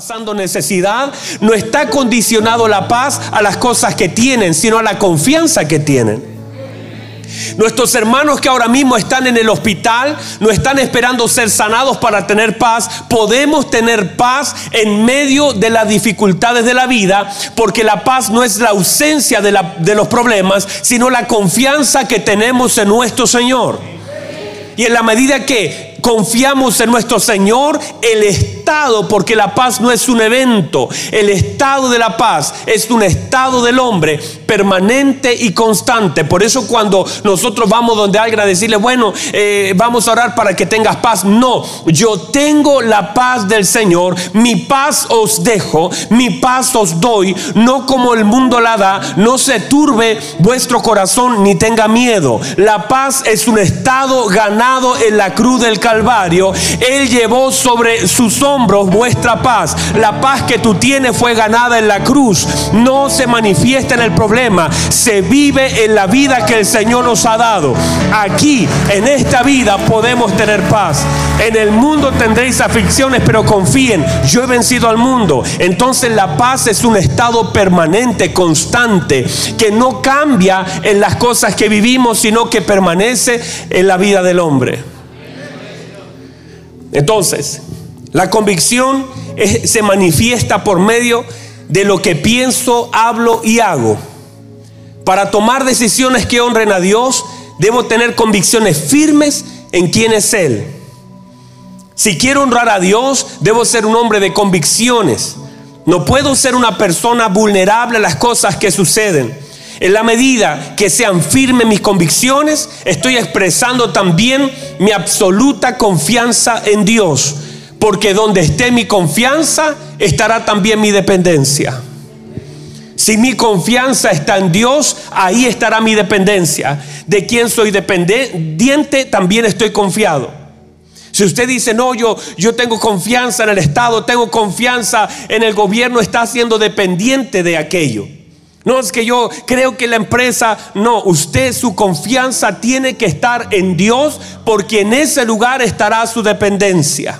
pasando necesidad, no está condicionado la paz a las cosas que tienen, sino a la confianza que tienen. Nuestros hermanos que ahora mismo están en el hospital no están esperando ser sanados para tener paz. Podemos tener paz en medio de las dificultades de la vida, porque la paz no es la ausencia de, los problemas, sino la confianza que tenemos en nuestro Señor. Y en la medida que confiamos en nuestro Señor, el porque la paz no es un evento, el estado de la paz es un estado del hombre permanente y constante. Por eso cuando nosotros vamos donde alguien a decirle, bueno, eh, vamos a orar para que tengas paz, no, yo tengo la paz del Señor, mi paz os dejo, mi paz os doy, no como el mundo la da, no se turbe vuestro corazón ni tenga miedo. La paz es un estado ganado en la cruz del Calvario, Él llevó sobre sus hombros vuestra paz. La paz que tú tienes fue ganada en la cruz. No se manifiesta en el problema, se vive en la vida que el Señor nos ha dado. Aquí, en esta vida, podemos tener paz. En el mundo tendréis aflicciones, pero confíen, yo he vencido al mundo. Entonces la paz es un estado permanente, constante, que no cambia en las cosas que vivimos, sino que permanece en la vida del hombre. Entonces, la convicción se manifiesta por medio de lo que pienso, hablo y hago. Para tomar decisiones que honren a Dios, debo tener convicciones firmes en quién es Él. Si quiero honrar a Dios, debo ser un hombre de convicciones. No puedo ser una persona vulnerable a las cosas que suceden. En la medida que sean firmes mis convicciones, estoy expresando también mi absoluta confianza en Dios. Porque donde esté mi confianza, estará también mi dependencia. Si mi confianza está en Dios, ahí estará mi dependencia. De quien soy dependiente, también estoy confiado. Si usted dice, no, yo, yo tengo confianza en el Estado, tengo confianza en el gobierno, está siendo dependiente de aquello. No es que yo creo que la empresa, no, usted su confianza tiene que estar en Dios porque en ese lugar estará su dependencia.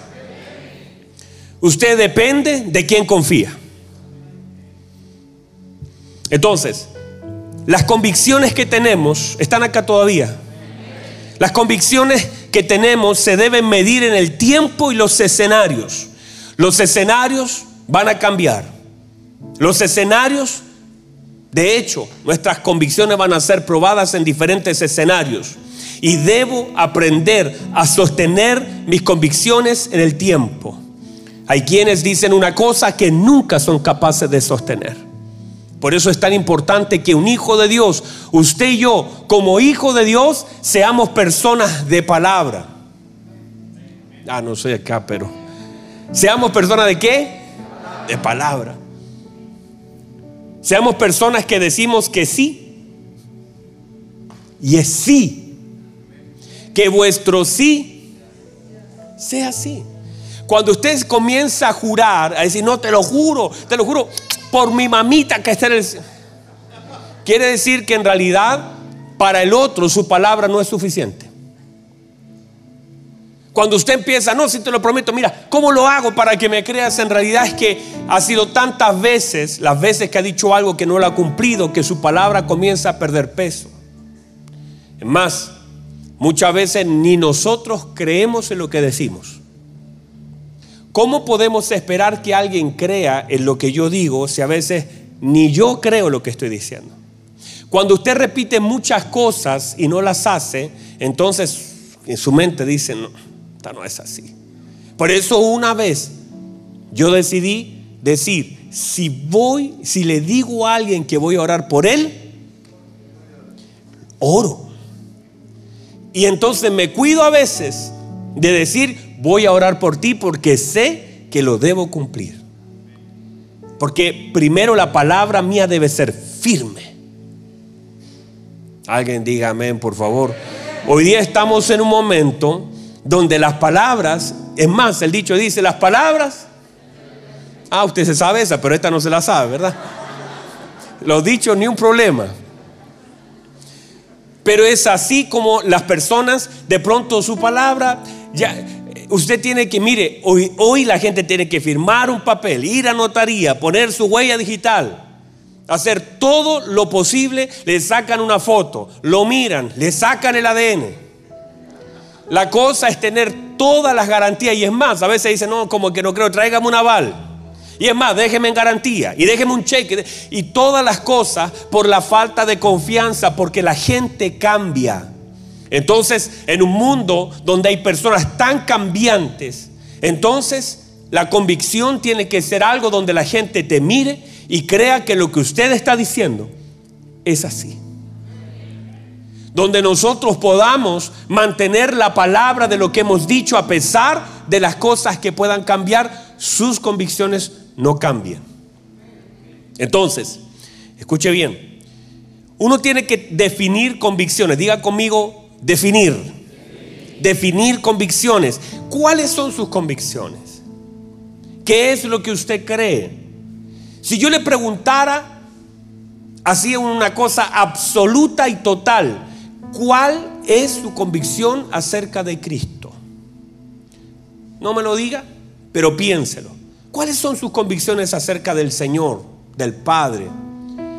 Usted depende de quien confía. Entonces, las convicciones que tenemos están acá todavía. Las convicciones que tenemos se deben medir en el tiempo y los escenarios. Los escenarios van a cambiar. Los escenarios de hecho, nuestras convicciones van a ser probadas en diferentes escenarios y debo aprender a sostener mis convicciones en el tiempo. Hay quienes dicen una cosa que nunca son capaces de sostener. Por eso es tan importante que un hijo de Dios, usted y yo, como hijo de Dios, seamos personas de palabra. Ah, no soy acá, pero... Seamos personas de qué? De palabra. Seamos personas que decimos que sí. Y es sí. Que vuestro sí sea sí. Cuando usted comienza a jurar, a decir, no, te lo juro, te lo juro, por mi mamita que está en el... Quiere decir que en realidad para el otro su palabra no es suficiente. Cuando usted empieza, no, si te lo prometo, mira, ¿cómo lo hago para que me creas? En realidad es que ha sido tantas veces, las veces que ha dicho algo que no lo ha cumplido, que su palabra comienza a perder peso. Es más, muchas veces ni nosotros creemos en lo que decimos. ¿Cómo podemos esperar que alguien crea en lo que yo digo si a veces ni yo creo lo que estoy diciendo? Cuando usted repite muchas cosas y no las hace, entonces en su mente dice, no, no es así. Por eso una vez yo decidí decir, si voy, si le digo a alguien que voy a orar por él, oro. Y entonces me cuido a veces de decir, voy a orar por ti porque sé que lo debo cumplir. Porque primero la palabra mía debe ser firme. Alguien diga amén, por favor. Hoy día estamos en un momento donde las palabras, es más, el dicho dice, las palabras, ah, usted se sabe esa, pero esta no se la sabe, ¿verdad? Los dichos ni un problema. Pero es así como las personas, de pronto su palabra, ya, usted tiene que, mire, hoy, hoy la gente tiene que firmar un papel, ir a notaría, poner su huella digital, hacer todo lo posible, le sacan una foto, lo miran, le sacan el ADN. La cosa es tener todas las garantías y es más, a veces dicen, no, como que no creo, tráigame un aval. Y es más, déjeme en garantía y déjeme un cheque y todas las cosas por la falta de confianza, porque la gente cambia. Entonces, en un mundo donde hay personas tan cambiantes, entonces la convicción tiene que ser algo donde la gente te mire y crea que lo que usted está diciendo es así. Donde nosotros podamos mantener la palabra de lo que hemos dicho a pesar de las cosas que puedan cambiar, sus convicciones no cambian. Entonces, escuche bien, uno tiene que definir convicciones. Diga conmigo, Definir. Definir convicciones. ¿Cuáles son sus convicciones? ¿Qué es lo que usted cree? Si yo le preguntara así una cosa absoluta y total, ¿cuál es su convicción acerca de Cristo? No me lo diga, pero piénselo. ¿Cuáles son sus convicciones acerca del Señor, del Padre?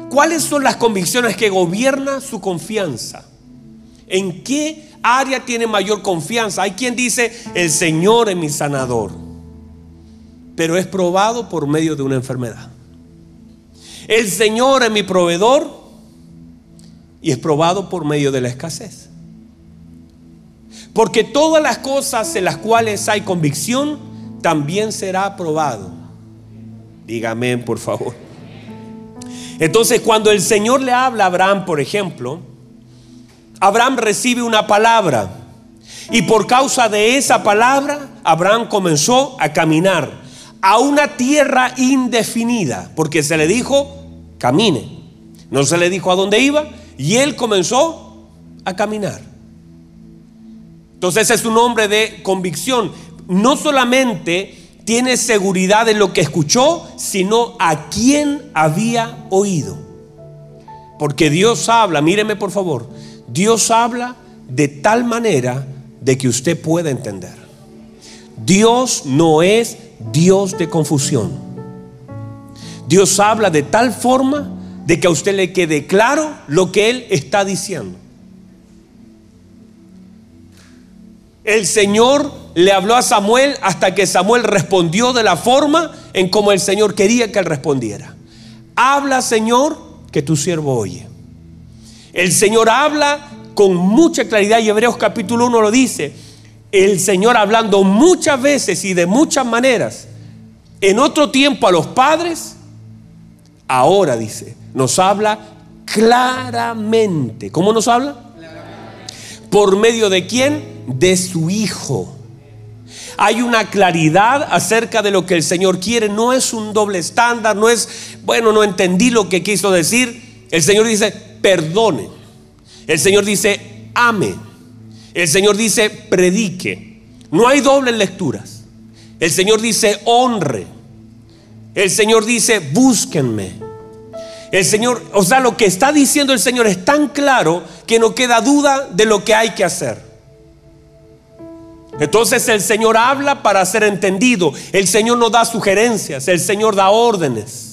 ¿Cuáles son las convicciones que gobiernan su confianza? ¿En qué área tiene mayor confianza? Hay quien dice, el Señor es mi sanador, pero es probado por medio de una enfermedad. El Señor es mi proveedor y es probado por medio de la escasez. Porque todas las cosas en las cuales hay convicción también será probado. Dígame, por favor. Entonces, cuando el Señor le habla a Abraham, por ejemplo, Abraham recibe una palabra. Y por causa de esa palabra, Abraham comenzó a caminar a una tierra indefinida, porque se le dijo, camine. No se le dijo a dónde iba, y él comenzó a caminar. Entonces es un hombre de convicción. No solamente tiene seguridad en lo que escuchó, sino a quién había oído. Porque Dios habla, míreme por favor, Dios habla de tal manera de que usted pueda entender. Dios no es Dios de confusión. Dios habla de tal forma de que a usted le quede claro lo que Él está diciendo. El Señor le habló a Samuel hasta que Samuel respondió de la forma en como el Señor quería que él respondiera. Habla, Señor, que tu siervo oye. El Señor habla con mucha claridad y Hebreos capítulo 1 lo dice. El Señor hablando muchas veces y de muchas maneras. En otro tiempo a los padres, ahora dice, nos habla claramente. ¿Cómo nos habla? ¿Por medio de quién? De su Hijo. Hay una claridad acerca de lo que el Señor quiere. No es un doble estándar, no es, bueno, no entendí lo que quiso decir. El Señor dice, perdone. El Señor dice, ame. El Señor dice, predique. No hay dobles lecturas. El Señor dice, honre. El Señor dice, búsquenme. El Señor, o sea, lo que está diciendo el Señor es tan claro que no queda duda de lo que hay que hacer. Entonces el Señor habla para ser entendido. El Señor no da sugerencias, el Señor da órdenes.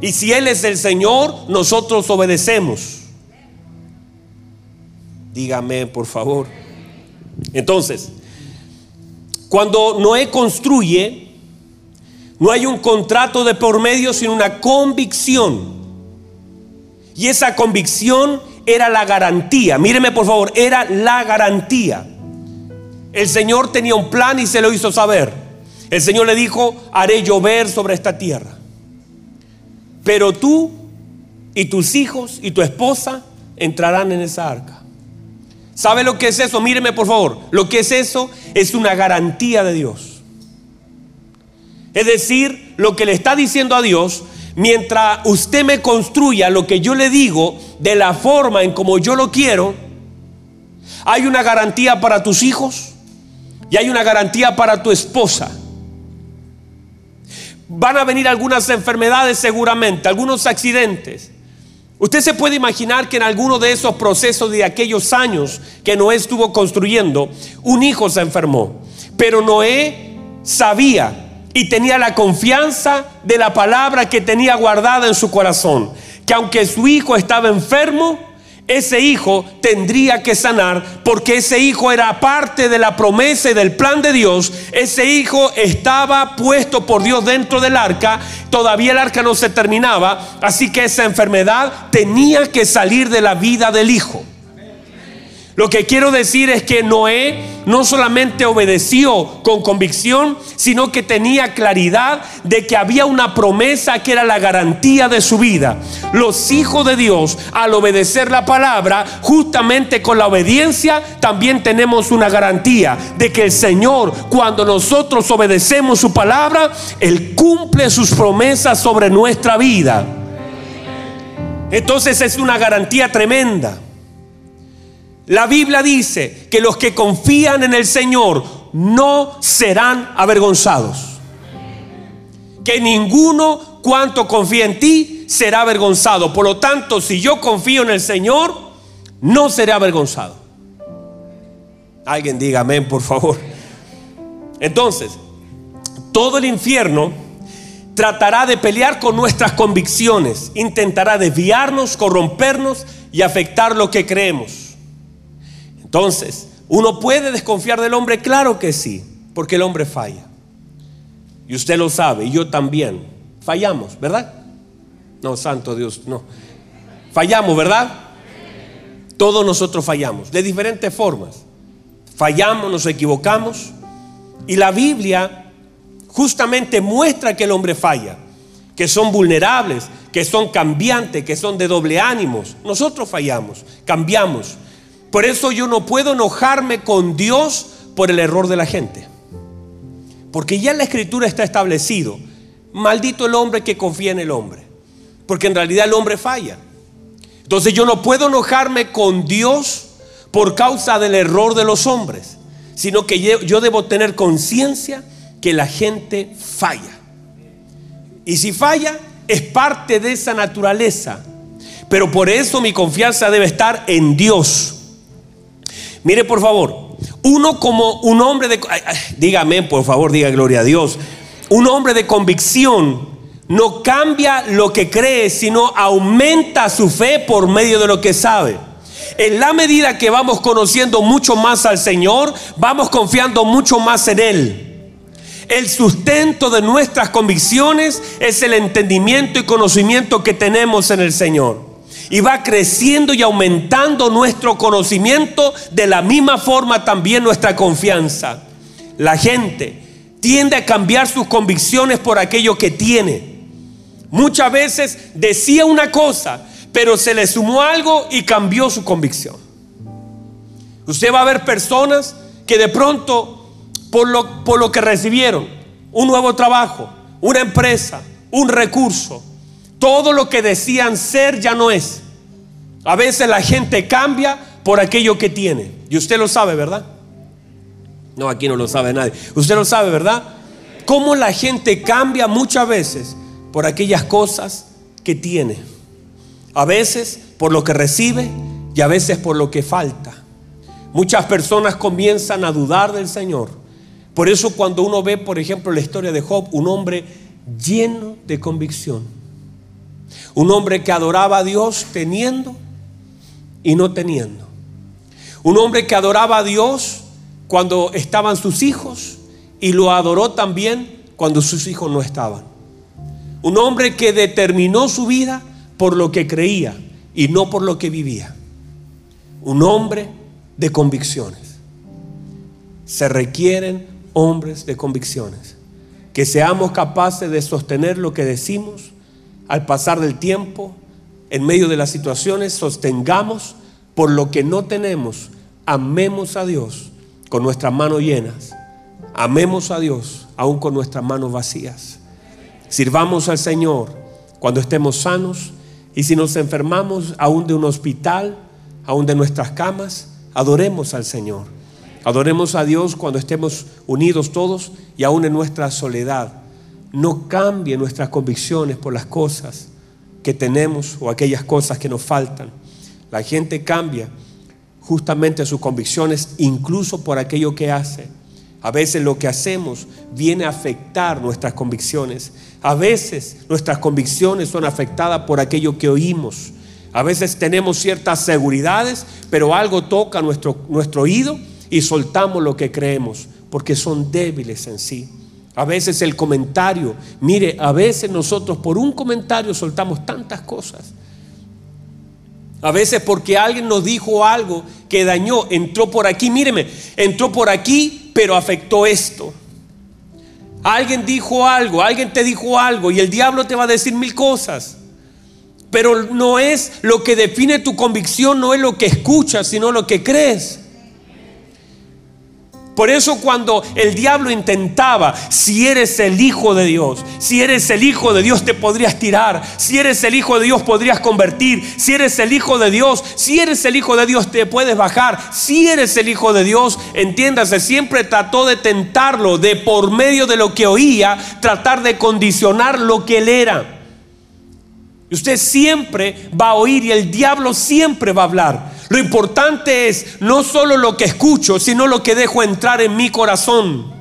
Y si Él es el Señor, nosotros obedecemos. Dígame, por favor. Entonces, cuando Noé construye, no hay un contrato de por medio, sino una convicción. Y esa convicción era la garantía. Míreme, por favor, era la garantía. El Señor tenía un plan y se lo hizo saber. El Señor le dijo, haré llover sobre esta tierra. Pero tú y tus hijos y tu esposa entrarán en esa arca. ¿Sabe lo que es eso? Míreme por favor. Lo que es eso es una garantía de Dios. Es decir, lo que le está diciendo a Dios, mientras usted me construya lo que yo le digo de la forma en como yo lo quiero, hay una garantía para tus hijos y hay una garantía para tu esposa. Van a venir algunas enfermedades seguramente, algunos accidentes. Usted se puede imaginar que en alguno de esos procesos de aquellos años que Noé estuvo construyendo, un hijo se enfermó. Pero Noé sabía y tenía la confianza de la palabra que tenía guardada en su corazón, que aunque su hijo estaba enfermo, ese hijo tendría que sanar porque ese hijo era parte de la promesa y del plan de Dios. Ese hijo estaba puesto por Dios dentro del arca. Todavía el arca no se terminaba. Así que esa enfermedad tenía que salir de la vida del hijo. Lo que quiero decir es que Noé no solamente obedeció con convicción, sino que tenía claridad de que había una promesa que era la garantía de su vida. Los hijos de Dios, al obedecer la palabra, justamente con la obediencia, también tenemos una garantía de que el Señor, cuando nosotros obedecemos su palabra, Él cumple sus promesas sobre nuestra vida. Entonces es una garantía tremenda. La Biblia dice que los que confían en el Señor no serán avergonzados. Que ninguno cuanto confía en ti será avergonzado. Por lo tanto, si yo confío en el Señor, no seré avergonzado. Alguien diga amén, por favor. Entonces, todo el infierno tratará de pelear con nuestras convicciones, intentará desviarnos, corrompernos y afectar lo que creemos. Entonces, ¿uno puede desconfiar del hombre? Claro que sí, porque el hombre falla. Y usted lo sabe, y yo también. Fallamos, ¿verdad? No, santo Dios, no. Fallamos, ¿verdad? Todos nosotros fallamos, de diferentes formas. Fallamos, nos equivocamos. Y la Biblia justamente muestra que el hombre falla, que son vulnerables, que son cambiantes, que son de doble ánimos. Nosotros fallamos, cambiamos. Por eso yo no puedo enojarme con Dios por el error de la gente. Porque ya en la escritura está establecido, maldito el hombre que confía en el hombre. Porque en realidad el hombre falla. Entonces yo no puedo enojarme con Dios por causa del error de los hombres, sino que yo debo tener conciencia que la gente falla. Y si falla, es parte de esa naturaleza. Pero por eso mi confianza debe estar en Dios. Mire, por favor, uno como un hombre de... Dígame, por favor, diga gloria a Dios. Un hombre de convicción no cambia lo que cree, sino aumenta su fe por medio de lo que sabe. En la medida que vamos conociendo mucho más al Señor, vamos confiando mucho más en Él. El sustento de nuestras convicciones es el entendimiento y conocimiento que tenemos en el Señor y va creciendo y aumentando nuestro conocimiento, de la misma forma también nuestra confianza. La gente tiende a cambiar sus convicciones por aquello que tiene. Muchas veces decía una cosa, pero se le sumó algo y cambió su convicción. Usted va a ver personas que de pronto, por lo, por lo que recibieron, un nuevo trabajo, una empresa, un recurso, todo lo que decían ser ya no es. A veces la gente cambia por aquello que tiene. Y usted lo sabe, ¿verdad? No, aquí no lo sabe nadie. Usted lo sabe, ¿verdad? Cómo la gente cambia muchas veces por aquellas cosas que tiene. A veces por lo que recibe y a veces por lo que falta. Muchas personas comienzan a dudar del Señor. Por eso cuando uno ve, por ejemplo, la historia de Job, un hombre lleno de convicción un hombre que adoraba a Dios teniendo y no teniendo. Un hombre que adoraba a Dios cuando estaban sus hijos y lo adoró también cuando sus hijos no estaban. Un hombre que determinó su vida por lo que creía y no por lo que vivía. Un hombre de convicciones. Se requieren hombres de convicciones. Que seamos capaces de sostener lo que decimos al pasar del tiempo, en medio de las situaciones, sostengamos por lo que no tenemos, amemos a Dios con nuestras manos llenas, amemos a Dios aún con nuestras manos vacías. Sirvamos al Señor cuando estemos sanos y si nos enfermamos aún de un hospital, aún de nuestras camas, adoremos al Señor. Adoremos a Dios cuando estemos unidos todos y aún en nuestra soledad no cambie nuestras convicciones por las cosas que tenemos o aquellas cosas que nos faltan. La gente cambia justamente sus convicciones, incluso por aquello que hace. A veces lo que hacemos viene a afectar nuestras convicciones. A veces nuestras convicciones son afectadas por aquello que oímos. A veces tenemos ciertas seguridades, pero algo toca nuestro, nuestro oído y soltamos lo que creemos, porque son débiles en sí. A veces el comentario, mire, a veces nosotros por un comentario soltamos tantas cosas. A veces porque alguien nos dijo algo que dañó, entró por aquí, míreme, entró por aquí, pero afectó esto. Alguien dijo algo, alguien te dijo algo y el diablo te va a decir mil cosas. Pero no es lo que define tu convicción, no es lo que escuchas, sino lo que crees. Por eso cuando el diablo intentaba, si eres el hijo de Dios, si eres el hijo de Dios te podrías tirar, si eres el hijo de Dios podrías convertir, si eres el hijo de Dios, si eres el hijo de Dios te puedes bajar, si eres el hijo de Dios, entiéndase, siempre trató de tentarlo, de por medio de lo que oía, tratar de condicionar lo que él era. Y usted siempre va a oír y el diablo siempre va a hablar. Lo importante es no solo lo que escucho, sino lo que dejo entrar en mi corazón.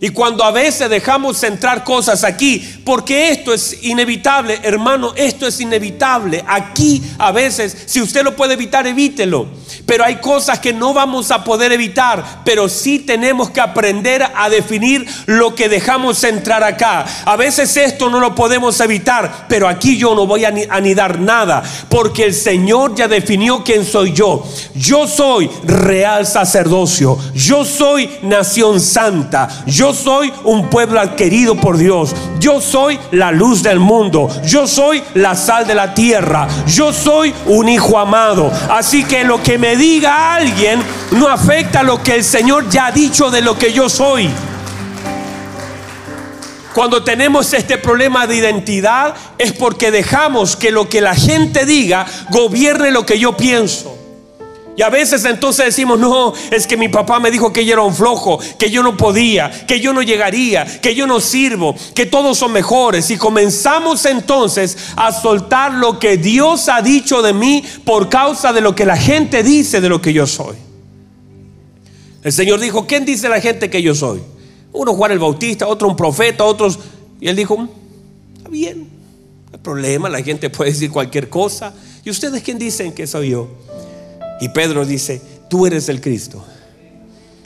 Y cuando a veces dejamos entrar cosas aquí, porque esto es inevitable, hermano, esto es inevitable. Aquí a veces, si usted lo puede evitar, evítelo. Pero hay cosas que no vamos a poder evitar, pero sí tenemos que aprender a definir lo que dejamos entrar acá. A veces esto no lo podemos evitar, pero aquí yo no voy a anidar nada, porque el Señor ya definió quién soy yo. Yo soy real sacerdocio, yo soy nación santa, yo soy un pueblo adquirido por Dios. Yo soy la luz del mundo. Yo soy la sal de la tierra. Yo soy un hijo amado. Así que lo que me diga alguien no afecta lo que el Señor ya ha dicho de lo que yo soy. Cuando tenemos este problema de identidad es porque dejamos que lo que la gente diga gobierne lo que yo pienso. Y a veces entonces decimos, no, es que mi papá me dijo que yo era un flojo, que yo no podía, que yo no llegaría, que yo no sirvo, que todos son mejores. Y comenzamos entonces a soltar lo que Dios ha dicho de mí por causa de lo que la gente dice de lo que yo soy. El Señor dijo, ¿quién dice la gente que yo soy? Uno Juan el Bautista, otro un profeta, otros... Y él dijo, está bien, no hay problema, la gente puede decir cualquier cosa. ¿Y ustedes quién dicen que soy yo? Y Pedro dice, tú eres el Cristo.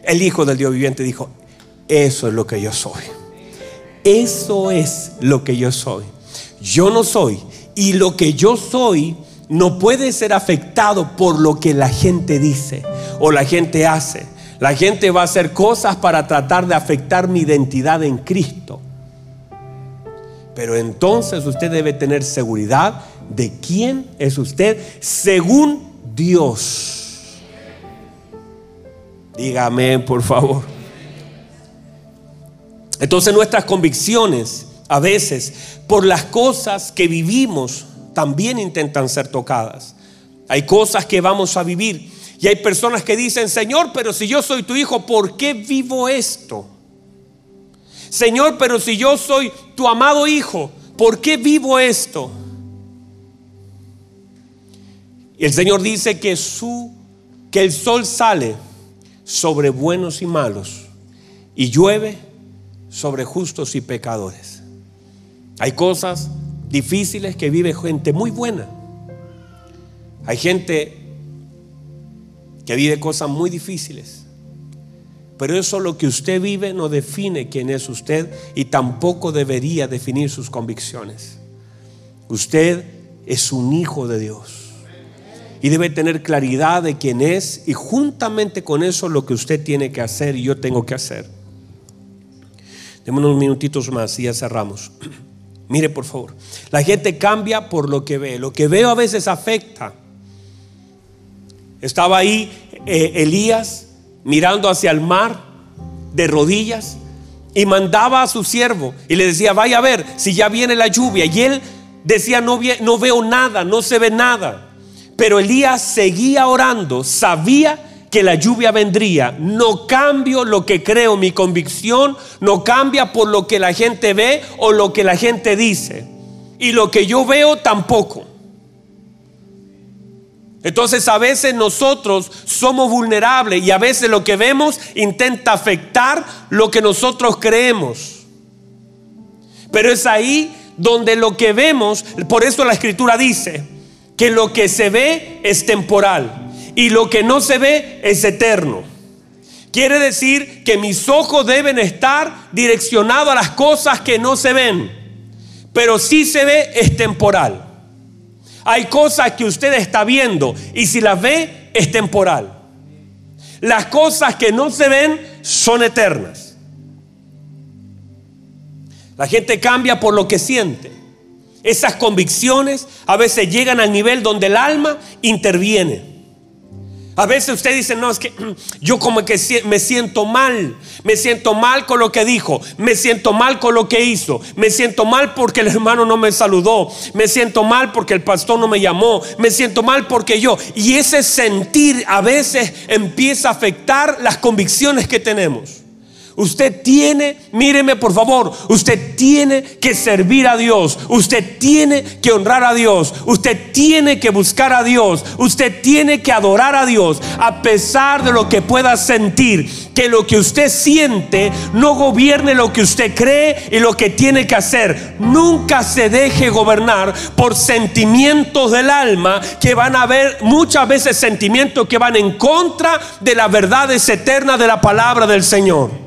El Hijo del Dios viviente dijo, eso es lo que yo soy. Eso es lo que yo soy. Yo no soy. Y lo que yo soy no puede ser afectado por lo que la gente dice o la gente hace. La gente va a hacer cosas para tratar de afectar mi identidad en Cristo. Pero entonces usted debe tener seguridad de quién es usted según Dios. Dígame, por favor. Entonces nuestras convicciones a veces por las cosas que vivimos también intentan ser tocadas. Hay cosas que vamos a vivir y hay personas que dicen, Señor, pero si yo soy tu hijo, ¿por qué vivo esto? Señor, pero si yo soy tu amado hijo, ¿por qué vivo esto? Y el Señor dice que su que el sol sale sobre buenos y malos y llueve sobre justos y pecadores. Hay cosas difíciles que vive gente muy buena. Hay gente que vive cosas muy difíciles. Pero eso lo que usted vive no define quién es usted y tampoco debería definir sus convicciones. Usted es un hijo de Dios y debe tener claridad de quién es y juntamente con eso lo que usted tiene que hacer y yo tengo que hacer. Demos unos minutitos más y ya cerramos. Mire por favor, la gente cambia por lo que ve. Lo que veo a veces afecta. Estaba ahí eh, Elías mirando hacia el mar de rodillas y mandaba a su siervo y le decía, vaya a ver si ya viene la lluvia. Y él decía, no, no veo nada, no se ve nada. Pero Elías seguía orando, sabía que la lluvia vendría. No cambio lo que creo, mi convicción no cambia por lo que la gente ve o lo que la gente dice. Y lo que yo veo tampoco. Entonces a veces nosotros somos vulnerables y a veces lo que vemos intenta afectar lo que nosotros creemos. Pero es ahí donde lo que vemos, por eso la escritura dice que lo que se ve es temporal y lo que no se ve es eterno. Quiere decir que mis ojos deben estar direccionados a las cosas que no se ven, pero si se ve es temporal. Hay cosas que usted está viendo y si las ve es temporal. Las cosas que no se ven son eternas. La gente cambia por lo que siente. Esas convicciones a veces llegan al nivel donde el alma interviene. A veces usted dice, no, es que yo como que me siento mal, me siento mal con lo que dijo, me siento mal con lo que hizo, me siento mal porque el hermano no me saludó, me siento mal porque el pastor no me llamó, me siento mal porque yo. Y ese sentir a veces empieza a afectar las convicciones que tenemos. Usted tiene, míreme por favor, usted tiene que servir a Dios, usted tiene que honrar a Dios, usted tiene que buscar a Dios, usted tiene que adorar a Dios, a pesar de lo que pueda sentir, que lo que usted siente no gobierne lo que usted cree y lo que tiene que hacer. Nunca se deje gobernar por sentimientos del alma que van a haber muchas veces sentimientos que van en contra de las verdades eternas de la palabra del Señor.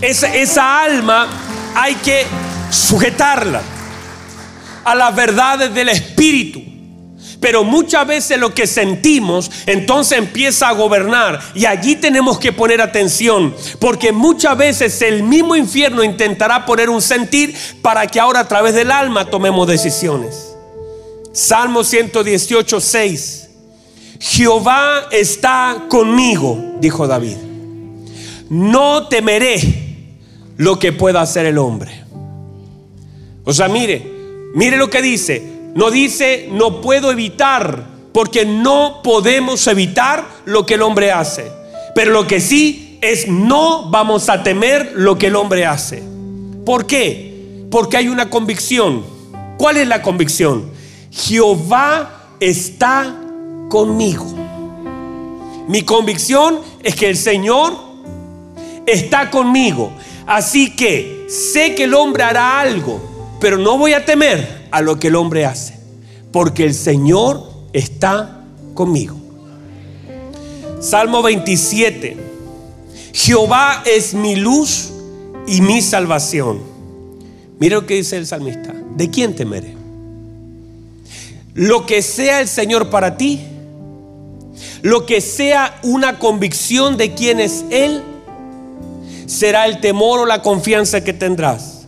Esa, alma hay que sujetarla a las verdades del Espíritu. Pero muchas veces lo que sentimos entonces empieza a gobernar y allí tenemos que poner atención porque muchas veces el mismo infierno intentará poner un sentir para que ahora a través del alma tomemos decisiones. Salmo 118, 6. Jehová está conmigo, dijo David. No temeré lo que pueda hacer el hombre. O sea, mire, mire lo que dice. No dice no puedo evitar, porque no podemos evitar lo que el hombre hace. Pero lo que sí es no vamos a temer lo que el hombre hace. ¿Por qué? Porque hay una convicción. ¿Cuál es la convicción? Jehová está conmigo. Mi convicción es que el Señor está conmigo. Así que sé que el hombre hará algo, pero no voy a temer a lo que el hombre hace, porque el Señor está conmigo. Salmo 27. Jehová es mi luz y mi salvación. Mira lo que dice el salmista. ¿De quién temeré? Lo que sea el Señor para ti, lo que sea una convicción de quién es Él, será el temor o la confianza que tendrás.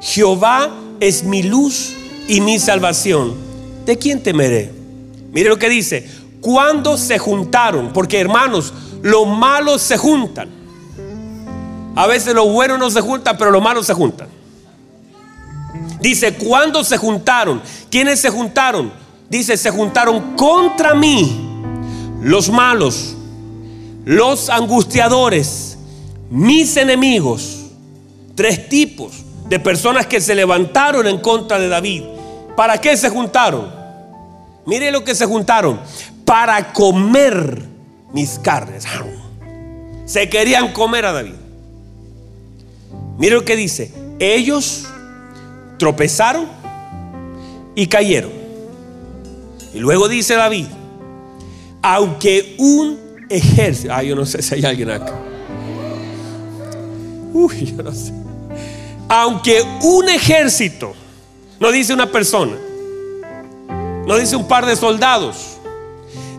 Jehová es mi luz y mi salvación. ¿De quién temeré? Mire lo que dice. Cuando se juntaron, porque hermanos, los malos se juntan. A veces los buenos no se juntan, pero los malos se juntan. Dice, cuando se juntaron? ¿Quiénes se juntaron? Dice, se juntaron contra mí los malos, los angustiadores, mis enemigos, tres tipos de personas que se levantaron en contra de David. ¿Para qué se juntaron? Mire lo que se juntaron. Para comer mis carnes. Se querían comer a David. Mire lo que dice. Ellos tropezaron y cayeron. Y luego dice David, aunque un ejército, ah, yo no sé si hay alguien acá. Uy, yo no sé. Aunque un ejército, no dice una persona, no dice un par de soldados,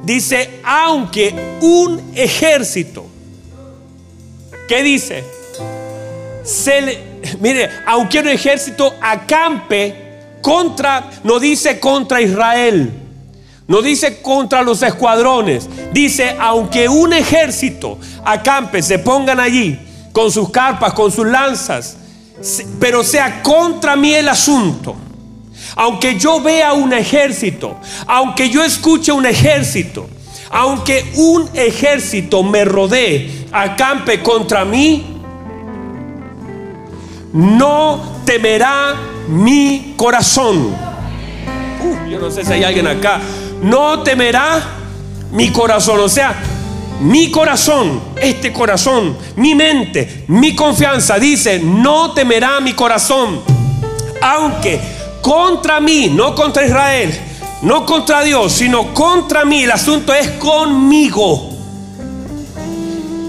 dice aunque un ejército, ¿qué dice? Se mire, aunque un ejército acampe contra, no dice contra Israel, no dice contra los escuadrones, dice aunque un ejército acampe, se pongan allí con sus carpas, con sus lanzas, pero sea contra mí el asunto. Aunque yo vea un ejército, aunque yo escuche un ejército, Aunque un ejército me rodee, acampe contra mí, no temerá mi corazón. yo no sé si hay alguien acá. No temerá mi corazón. O sea, mi corazón, este corazón, mi mente, mi confianza dice, no temerá mi corazón. Aunque contra mí, no contra Israel, no contra Dios, sino contra mí, el asunto es conmigo.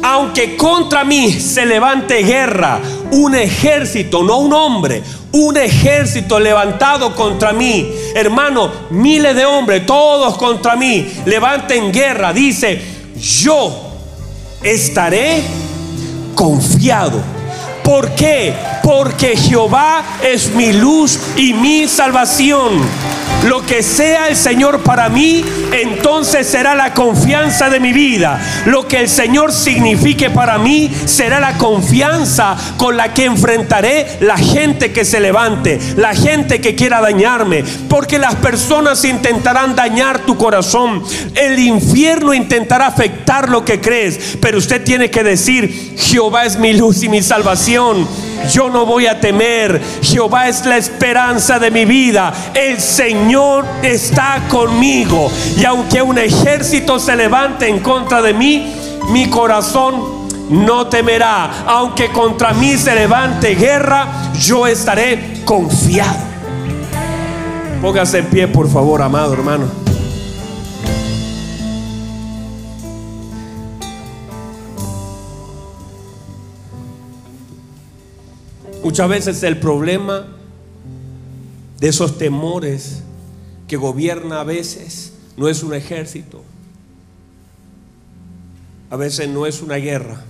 Aunque contra mí se levante guerra, un ejército, no un hombre, un ejército levantado contra mí. Hermano, miles de hombres, todos contra mí, levanten guerra. Dice, yo estaré confiado. ¿Por qué? Porque Jehová es mi luz y mi salvación lo que sea el Señor para mí, entonces será la confianza de mi vida. Lo que el Señor signifique para mí será la confianza con la que enfrentaré la gente que se levante, la gente que quiera dañarme. Porque las personas intentarán dañar tu corazón. El infierno intentará afectar lo que crees. Pero usted tiene que decir, Jehová es mi luz y mi salvación yo no voy a temer. Jehová es la esperanza de mi vida. El Señor está conmigo. Y aunque un ejército se levante en contra de mí, mi corazón no temerá. Aunque contra mí se levante guerra, yo estaré confiado. Póngase en pie, por favor, amado hermano. Muchas veces el problema de esos temores que gobierna a veces no es un ejército, a veces no es una guerra,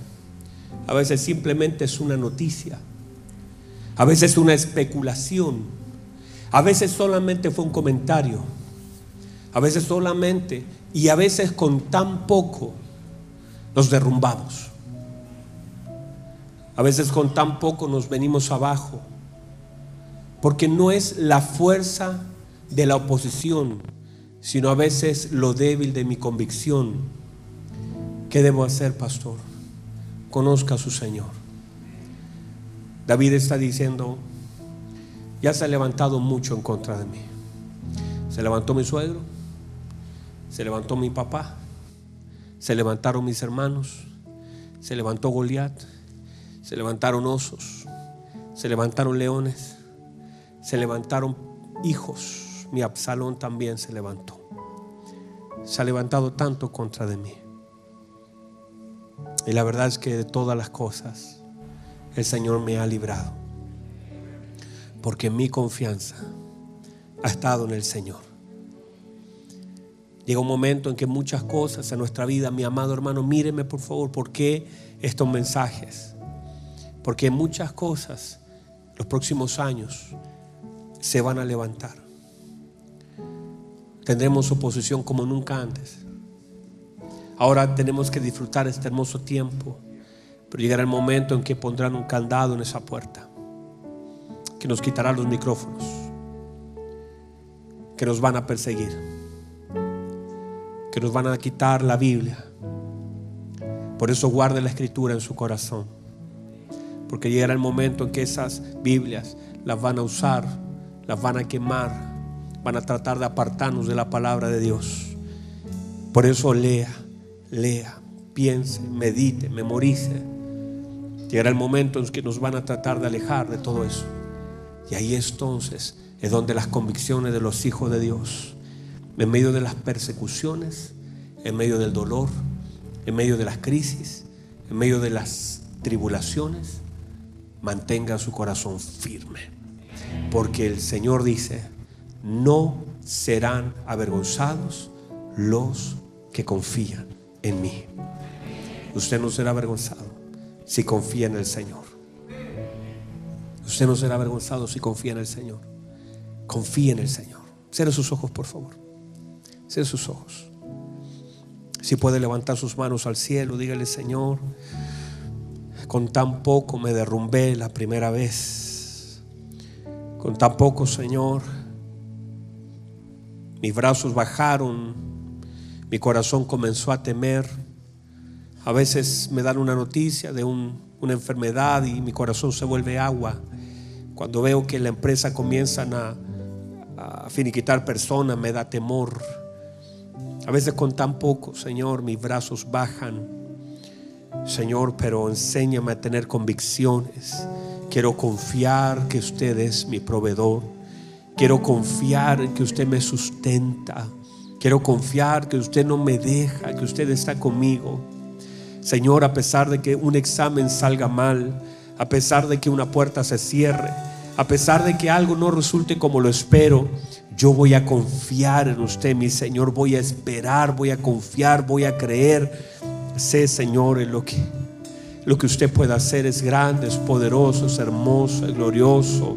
a veces simplemente es una noticia, a veces una especulación, a veces solamente fue un comentario, a veces solamente y a veces con tan poco nos derrumbamos. A veces con tan poco nos venimos abajo, porque no es la fuerza de la oposición, sino a veces lo débil de mi convicción. ¿Qué debo hacer, pastor? Conozca a su Señor. David está diciendo, ya se ha levantado mucho en contra de mí. Se levantó mi suegro, se levantó mi papá, se levantaron mis hermanos, se levantó Goliat se levantaron osos, se levantaron leones, se levantaron hijos. Mi Absalón también se levantó. Se ha levantado tanto contra de mí. Y la verdad es que de todas las cosas el Señor me ha librado. Porque mi confianza ha estado en el Señor. Llega un momento en que muchas cosas en nuestra vida, mi amado hermano, míreme por favor, ¿por qué estos mensajes? Porque muchas cosas los próximos años se van a levantar. Tendremos oposición como nunca antes. Ahora tenemos que disfrutar este hermoso tiempo, pero llegará el momento en que pondrán un candado en esa puerta, que nos quitará los micrófonos, que nos van a perseguir, que nos van a quitar la Biblia. Por eso guarde la escritura en su corazón porque llegará el momento en que esas Biblias las van a usar, las van a quemar, van a tratar de apartarnos de la palabra de Dios. Por eso lea, lea, piense, medite, memorice. Llegará el momento en que nos van a tratar de alejar de todo eso. Y ahí entonces es donde las convicciones de los hijos de Dios, en medio de las persecuciones, en medio del dolor, en medio de las crisis, en medio de las tribulaciones, mantenga su corazón firme. Porque el Señor dice, no serán avergonzados los que confían en mí. Usted no será avergonzado si confía en el Señor. Usted no será avergonzado si confía en el Señor. Confía en el Señor. Cierre sus ojos, por favor. Cierre sus ojos. Si puede levantar sus manos al cielo, dígale, Señor, con tan poco me derrumbé la primera vez. Con tan poco, Señor, mis brazos bajaron, mi corazón comenzó a temer. A veces me dan una noticia de una enfermedad y mi corazón se vuelve agua. Cuando veo que la empresa comienzan a, a finiquitar personas, me da temor. A veces con tan poco, Señor, mis brazos bajan. Señor, pero enséñame a tener convicciones. Quiero confiar que usted es mi proveedor. Quiero confiar que usted me sustenta. Quiero confiar que usted no me deja, que usted está conmigo. Señor, a pesar de que un examen salga mal, a pesar de que una puerta se cierre, a pesar de que algo no resulte como lo espero, yo voy a confiar en usted, mi Señor. Voy a esperar, voy a confiar, voy a creer. Sé, Señor, lo que, lo que usted pueda hacer es grande, es poderoso, es hermoso, es glorioso.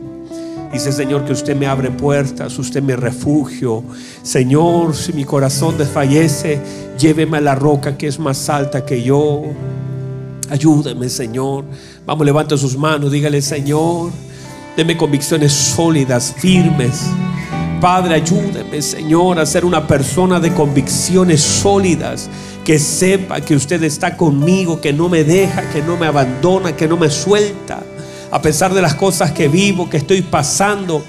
Dice Señor que usted me abre puertas, usted me refugio. Señor, si mi corazón desfallece, lléveme a la roca que es más alta que yo. Ayúdeme, Señor. Vamos, levante sus manos, dígale, Señor, deme convicciones sólidas, firmes. Padre, ayúdeme, Señor, a ser una persona de convicciones sólidas, que sepa que usted está conmigo, que no me deja, que no me abandona, que no me suelta a pesar de las cosas que vivo, que estoy pasando.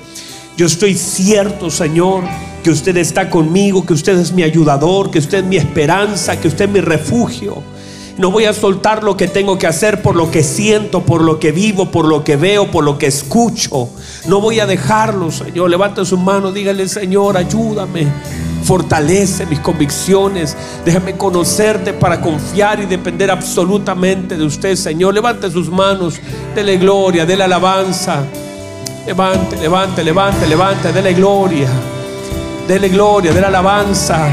Yo estoy cierto, Señor, que usted está conmigo, que usted es mi ayudador, que usted es mi esperanza, que usted es mi refugio. No voy a soltar lo que tengo que hacer por lo que siento, por lo que vivo, por lo que veo, por lo que escucho. No voy a dejarlo, Señor. Levanta su mano, dígale, Señor, ayúdame. Fortalece mis convicciones. Déjame conocerte para confiar y depender absolutamente de usted, Señor. Levante sus manos. Dele gloria, dele alabanza. Levante, levante, levante, levante. Dele gloria. Dele gloria, dele alabanza.